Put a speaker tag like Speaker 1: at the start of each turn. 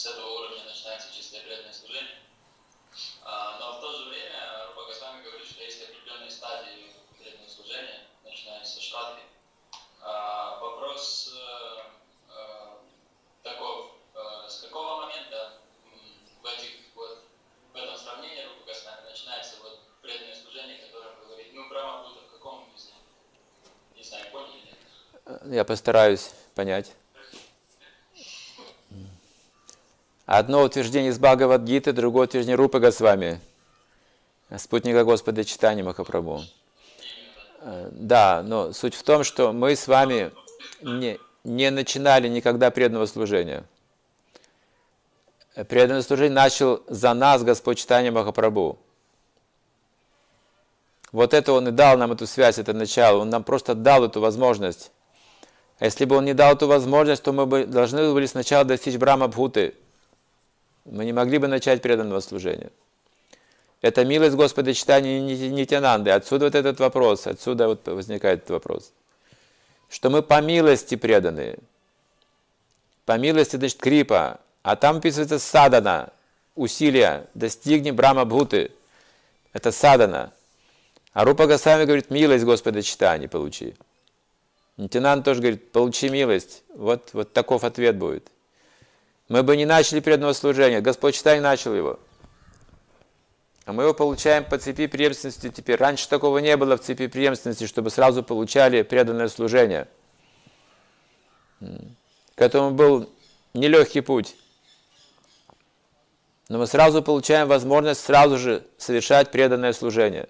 Speaker 1: с этого уровня начинается чистое преданное служение. А, но в то же время Руба Госвами говорит, что есть определенные стадии преданного служения, начиная со шрадхи. А, вопрос э, э, таков, э, с какого момента в, этих, вот, в этом сравнении Руба Госвами начинается вот преданное служение, которое говорит, ну, прямо будто а в каком из них? Не знаю, поняли?
Speaker 2: Я постараюсь понять. Одно утверждение из Бхагавадгиты, другое утверждение Рупы Госвами, спутника Господа Читания Махапрабху. Э, да, но суть в том, что мы с вами не, не начинали никогда преданного служения. Преданное служение начал за нас Господь Читания Махапрабху. Вот это Он и дал нам эту связь, это начало. Он нам просто дал эту возможность. А если бы Он не дал эту возможность, то мы бы должны были сначала достичь Брахма Бхуты. Мы не могли бы начать преданного служения. Это милость Господа читания Нитянанды. Отсюда вот этот вопрос, отсюда вот возникает этот вопрос. Что мы по милости преданные. По милости, значит, крипа. А там описывается садана, усилия, достигни Брама Бхуты. Это садана. А Рупа Госвами говорит, милость Господа читания получи. Нитянан тоже говорит, получи милость. Вот, вот таков ответ будет. Мы бы не начали преданного служения. Господь читание начал его. А мы его получаем по цепи преемственности теперь. Раньше такого не было в цепи преемственности, чтобы сразу получали преданное служение. К этому был нелегкий путь. Но мы сразу получаем возможность сразу же совершать преданное служение.